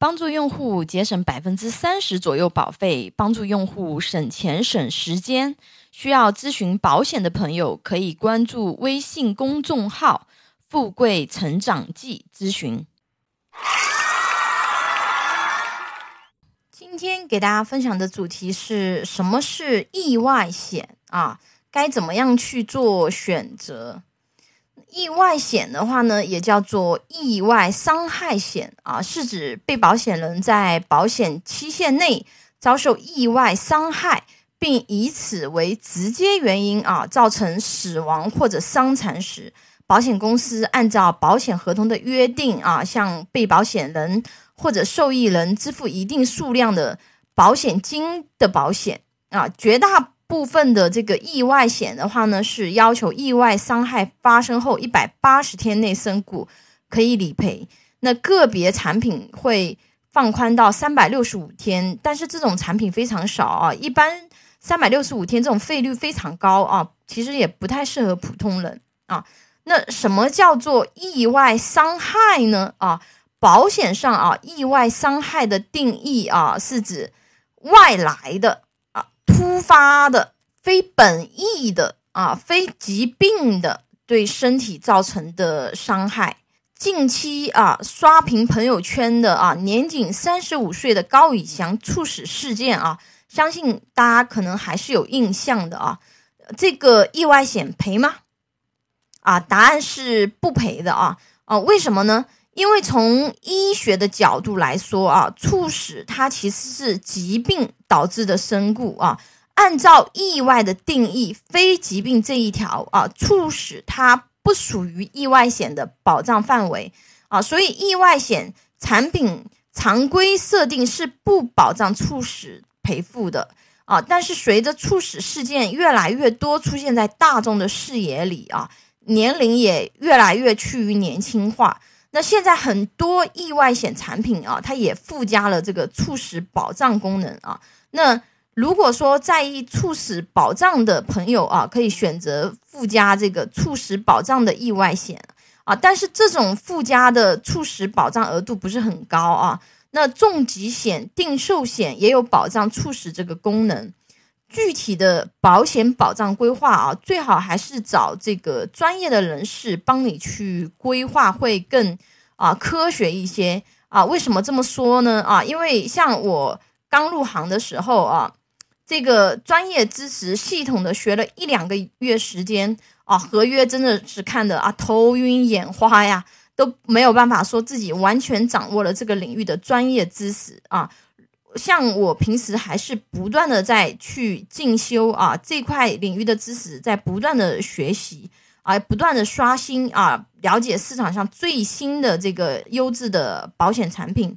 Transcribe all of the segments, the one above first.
帮助用户节省百分之三十左右保费，帮助用户省钱省时间。需要咨询保险的朋友，可以关注微信公众号“富贵成长记”咨询。今天给大家分享的主题是什么是意外险啊？该怎么样去做选择？意外险的话呢，也叫做意外伤害险啊，是指被保险人在保险期限内遭受意外伤害，并以此为直接原因啊，造成死亡或者伤残时，保险公司按照保险合同的约定啊，向被保险人或者受益人支付一定数量的保险金的保险啊，绝大。部分的这个意外险的话呢，是要求意外伤害发生后一百八十天内身故可以理赔。那个别产品会放宽到三百六十五天，但是这种产品非常少啊。一般三百六十五天这种费率非常高啊，其实也不太适合普通人啊。那什么叫做意外伤害呢？啊，保险上啊，意外伤害的定义啊，是指外来的。突发的、非本意的啊，非疾病的对身体造成的伤害。近期啊，刷屏朋友圈的啊，年仅三十五岁的高以翔猝死事件啊，相信大家可能还是有印象的啊。这个意外险赔吗？啊，答案是不赔的啊。啊，为什么呢？因为从医学的角度来说啊，猝死它其实是疾病导致的身故啊。按照意外的定义，非疾病这一条啊，猝死它不属于意外险的保障范围啊。所以意外险产品常规设定是不保障猝死赔付的啊。但是随着猝死事件越来越多出现在大众的视野里啊，年龄也越来越趋于年轻化。那现在很多意外险产品啊，它也附加了这个猝死保障功能啊。那如果说在意猝死保障的朋友啊，可以选择附加这个猝死保障的意外险啊。但是这种附加的猝死保障额度不是很高啊。那重疾险、定寿险也有保障猝死这个功能。具体的保险保障规划啊，最好还是找这个专业的人士帮你去规划，会更啊科学一些啊。为什么这么说呢？啊，因为像我刚入行的时候啊，这个专业知识系统的学了一两个月时间啊，合约真的是看的啊头晕眼花呀，都没有办法说自己完全掌握了这个领域的专业知识啊。像我平时还是不断的在去进修啊，这块领域的知识在不断的学习啊，不断的刷新啊，了解市场上最新的这个优质的保险产品，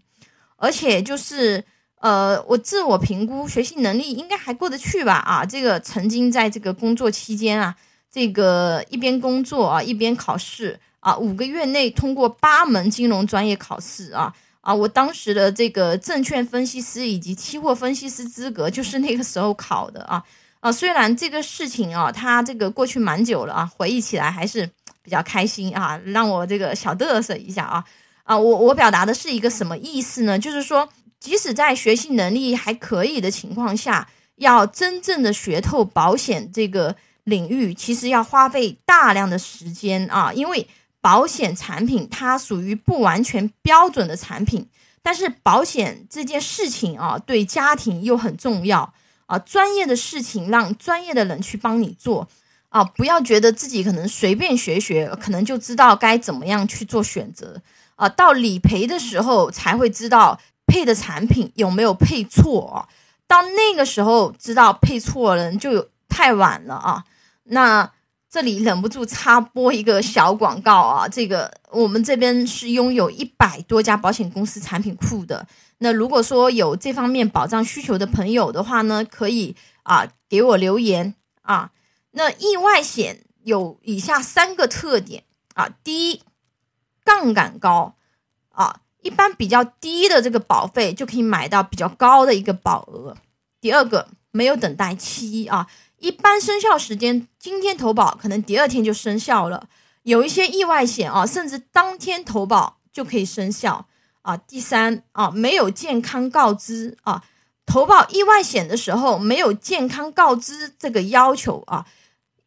而且就是呃，我自我评估学习能力应该还过得去吧啊，这个曾经在这个工作期间啊，这个一边工作啊一边考试啊，五个月内通过八门金融专业考试啊。啊，我当时的这个证券分析师以及期货分析师资格就是那个时候考的啊啊！虽然这个事情啊，它这个过去蛮久了啊，回忆起来还是比较开心啊，让我这个小嘚瑟一下啊啊！我我表达的是一个什么意思呢？就是说，即使在学习能力还可以的情况下，要真正的学透保险这个领域，其实要花费大量的时间啊，因为。保险产品它属于不完全标准的产品，但是保险这件事情啊，对家庭又很重要啊。专业的事情让专业的人去帮你做啊，不要觉得自己可能随便学学，可能就知道该怎么样去做选择啊。到理赔的时候才会知道配的产品有没有配错啊，到那个时候知道配错了就有太晚了啊。那。这里忍不住插播一个小广告啊！这个我们这边是拥有一百多家保险公司产品库的。那如果说有这方面保障需求的朋友的话呢，可以啊给我留言啊。那意外险有以下三个特点啊：第一，杠杆高啊，一般比较低的这个保费就可以买到比较高的一个保额；第二个，没有等待期啊。一般生效时间，今天投保可能第二天就生效了。有一些意外险啊，甚至当天投保就可以生效啊。第三啊，没有健康告知啊，投保意外险的时候没有健康告知这个要求啊。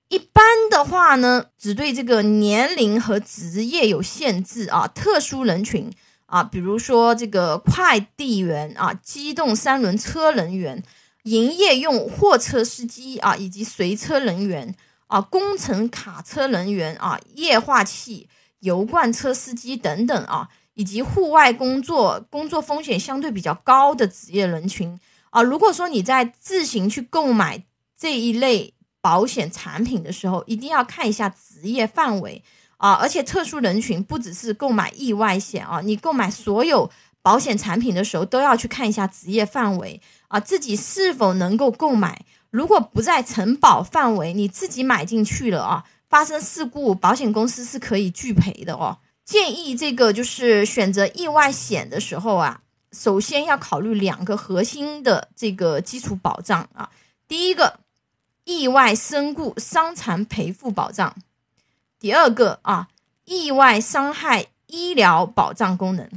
一般的话呢，只对这个年龄和职业有限制啊，特殊人群啊，比如说这个快递员啊、机动三轮车人员、营业用货车司机啊，以及随车人员啊、工程卡车人员啊、液化气油罐车司机等等啊，以及户外工作工作风险相对比较高的职业人群啊。如果说你在自行去购买这一类，保险产品的时候，一定要看一下职业范围啊，而且特殊人群不只是购买意外险啊，你购买所有保险产品的时候都要去看一下职业范围啊，自己是否能够购买。如果不在承保范围，你自己买进去了啊，发生事故，保险公司是可以拒赔的哦。建议这个就是选择意外险的时候啊，首先要考虑两个核心的这个基础保障啊，第一个。意外身故伤残赔付保障，第二个啊，意外伤害医疗保障功能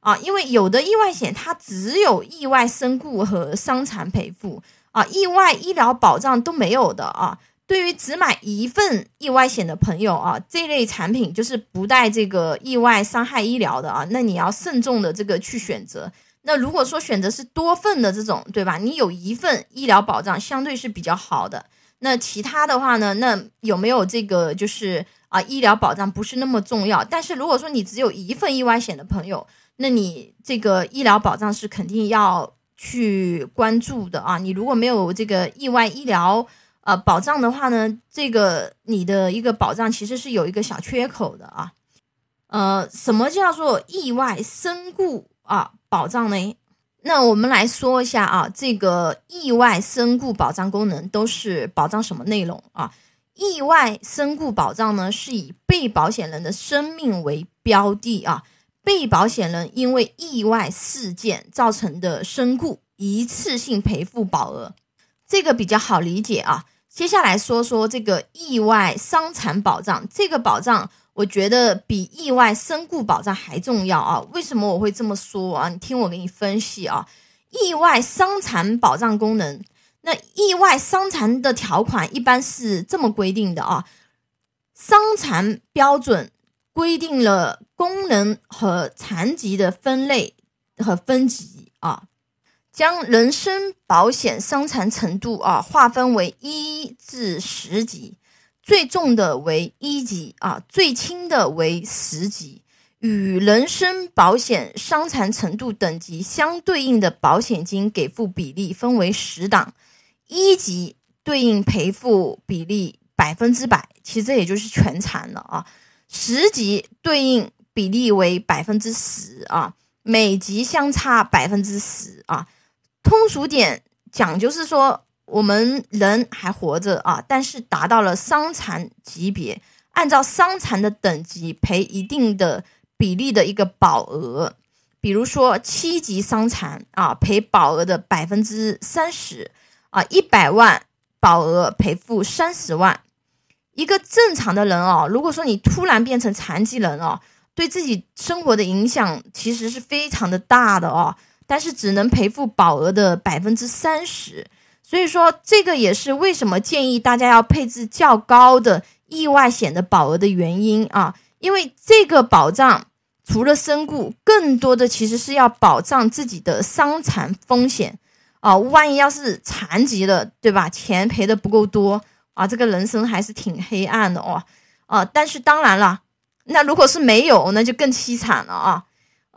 啊，因为有的意外险它只有意外身故和伤残赔付啊，意外医疗保障都没有的啊。对于只买一份意外险的朋友啊，这类产品就是不带这个意外伤害医疗的啊，那你要慎重的这个去选择。那如果说选择是多份的这种，对吧？你有一份医疗保障，相对是比较好的。那其他的话呢？那有没有这个就是啊，医疗保障不是那么重要。但是如果说你只有一份意外险的朋友，那你这个医疗保障是肯定要去关注的啊。你如果没有这个意外医疗呃保障的话呢，这个你的一个保障其实是有一个小缺口的啊。呃，什么叫做意外身故啊？保障呢？那我们来说一下啊，这个意外身故保障功能都是保障什么内容啊？意外身故保障呢，是以被保险人的生命为标的啊，被保险人因为意外事件造成的身故一次性赔付保额，这个比较好理解啊。接下来说说这个意外伤残保障，这个保障。我觉得比意外身故保障还重要啊！为什么我会这么说啊？你听我给你分析啊。意外伤残保障功能，那意外伤残的条款一般是这么规定的啊：伤残标准规定了功能和残疾的分类和分级啊，将人身保险伤残程度啊划分为一至十级。最重的为一级啊，最轻的为十级，与人身保险伤残程度等级相对应的保险金给付比例分为十档，一级对应赔付比例百分之百，其实这也就是全残了啊，十级对应比例为百分之十啊，每级相差百分之十啊，通俗点讲就是说。我们人还活着啊，但是达到了伤残级别，按照伤残的等级赔一定的比例的一个保额，比如说七级伤残啊，赔保额的百分之三十啊，一百万保额赔付三十万。一个正常的人哦，如果说你突然变成残疾人哦，对自己生活的影响其实是非常的大的哦，但是只能赔付保额的百分之三十。所以说，这个也是为什么建议大家要配置较高的意外险的保额的原因啊，因为这个保障除了身故，更多的其实是要保障自己的伤残风险啊。万一要是残疾了，对吧？钱赔的不够多啊，这个人生还是挺黑暗的哦。啊，但是当然了，那如果是没有，那就更凄惨了啊。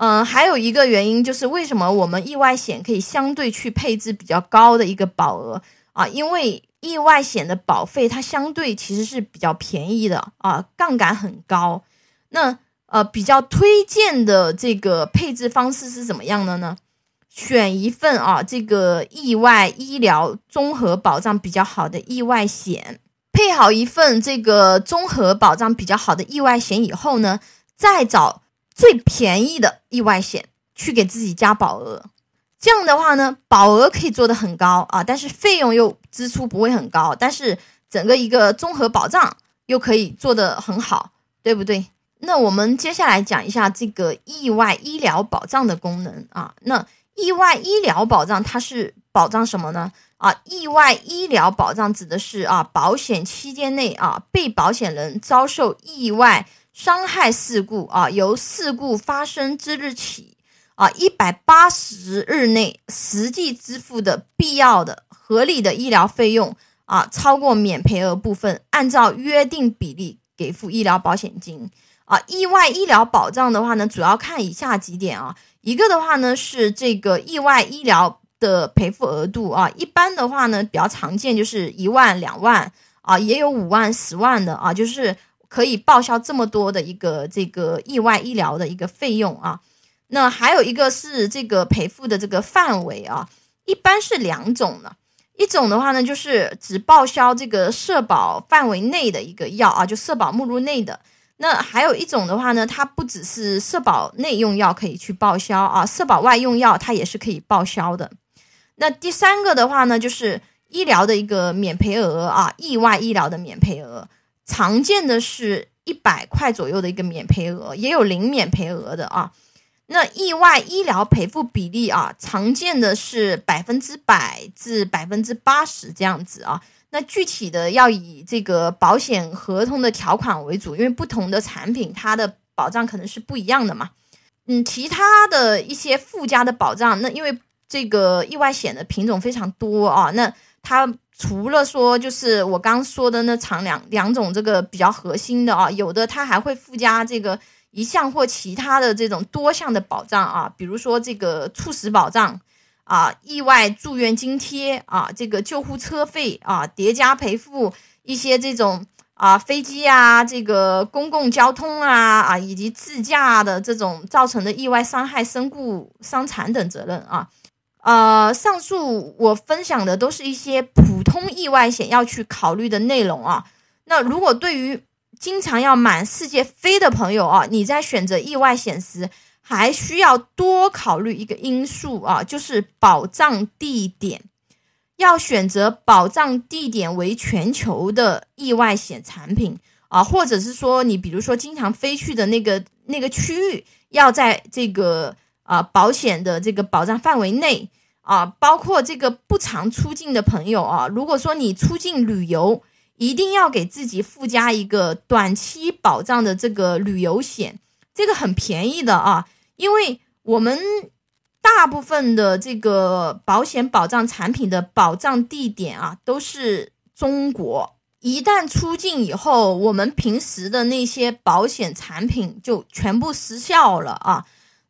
嗯，还有一个原因就是为什么我们意外险可以相对去配置比较高的一个保额啊？因为意外险的保费它相对其实是比较便宜的啊，杠杆很高。那呃，比较推荐的这个配置方式是怎么样的呢？选一份啊，这个意外医疗综合保障比较好的意外险，配好一份这个综合保障比较好的意外险以后呢，再找。最便宜的意外险去给自己加保额，这样的话呢，保额可以做的很高啊，但是费用又支出不会很高，但是整个一个综合保障又可以做的很好，对不对？那我们接下来讲一下这个意外医疗保障的功能啊。那意外医疗保障它是保障什么呢？啊，意外医疗保障指的是啊，保险期间内啊，被保险人遭受意外伤害事故啊，由事故发生之日起啊，一百八十日内实际支付的必要的合理的医疗费用啊，超过免赔额部分，按照约定比例给付医疗保险金啊。意外医疗保障的话呢，主要看以下几点啊，一个的话呢是这个意外医疗。的赔付额度啊，一般的话呢，比较常见就是一万、两万啊，也有五万、十万的啊，就是可以报销这么多的一个这个意外医疗的一个费用啊。那还有一个是这个赔付的这个范围啊，一般是两种的，一种的话呢，就是只报销这个社保范围内的一个药啊，就社保目录内的。那还有一种的话呢，它不只是社保内用药可以去报销啊，社保外用药它也是可以报销的。那第三个的话呢，就是医疗的一个免赔额啊，意外医疗的免赔额，常见的是一百块左右的一个免赔额，也有零免赔额的啊。那意外医疗赔付比例啊，常见的是百分之百至百分之八十这样子啊。那具体的要以这个保险合同的条款为主，因为不同的产品它的保障可能是不一样的嘛。嗯，其他的一些附加的保障，那因为。这个意外险的品种非常多啊，那它除了说就是我刚说的那长两两种这个比较核心的啊，有的它还会附加这个一项或其他的这种多项的保障啊，比如说这个猝死保障啊、意外住院津贴啊、这个救护车费啊、叠加赔付一些这种啊飞机啊、这个公共交通啊啊以及自驾的这种造成的意外伤害、身故、伤残等责任啊。呃，上述我分享的都是一些普通意外险要去考虑的内容啊。那如果对于经常要满世界飞的朋友啊，你在选择意外险时，还需要多考虑一个因素啊，就是保障地点。要选择保障地点为全球的意外险产品啊，或者是说你比如说经常飞去的那个那个区域，要在这个。啊，保险的这个保障范围内啊，包括这个不常出境的朋友啊，如果说你出境旅游，一定要给自己附加一个短期保障的这个旅游险，这个很便宜的啊，因为我们大部分的这个保险保障产品的保障地点啊都是中国，一旦出境以后，我们平时的那些保险产品就全部失效了啊。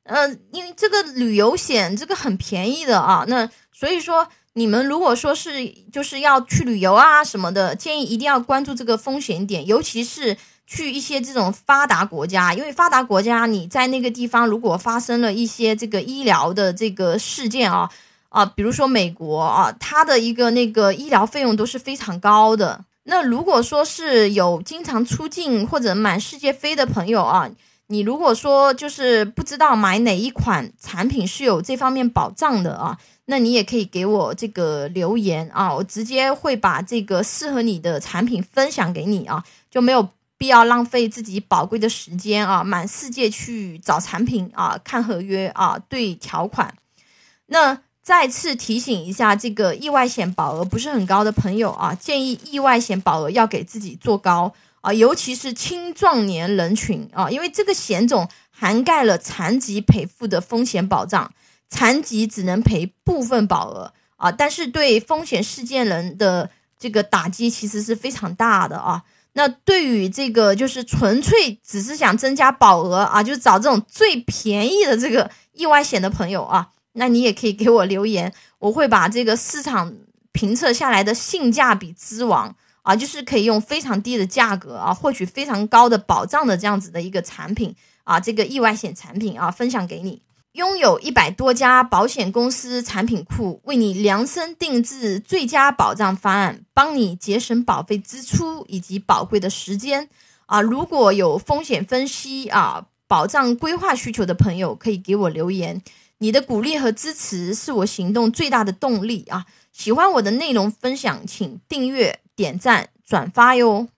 呃，因为这个旅游险这个很便宜的啊，那所以说你们如果说是就是要去旅游啊什么的，建议一定要关注这个风险点，尤其是去一些这种发达国家，因为发达国家你在那个地方如果发生了一些这个医疗的这个事件啊啊，比如说美国啊，它的一个那个医疗费用都是非常高的。那如果说是有经常出境或者满世界飞的朋友啊。你如果说就是不知道买哪一款产品是有这方面保障的啊，那你也可以给我这个留言啊，我直接会把这个适合你的产品分享给你啊，就没有必要浪费自己宝贵的时间啊，满世界去找产品啊，看合约啊，对条款。那再次提醒一下，这个意外险保额不是很高的朋友啊，建议意外险保额要给自己做高。啊，尤其是青壮年人群啊，因为这个险种涵盖了残疾赔付的风险保障，残疾只能赔部分保额啊，但是对风险事件人的这个打击其实是非常大的啊。那对于这个就是纯粹只是想增加保额啊，就找这种最便宜的这个意外险的朋友啊，那你也可以给我留言，我会把这个市场评测下来的性价比之王。啊，就是可以用非常低的价格啊，获取非常高的保障的这样子的一个产品啊，这个意外险产品啊，分享给你。拥有一百多家保险公司产品库，为你量身定制最佳保障方案，帮你节省保费支出以及宝贵的时间啊。如果有风险分析啊、保障规划需求的朋友，可以给我留言。你的鼓励和支持是我行动最大的动力啊！喜欢我的内容分享，请订阅。点赞转发哟。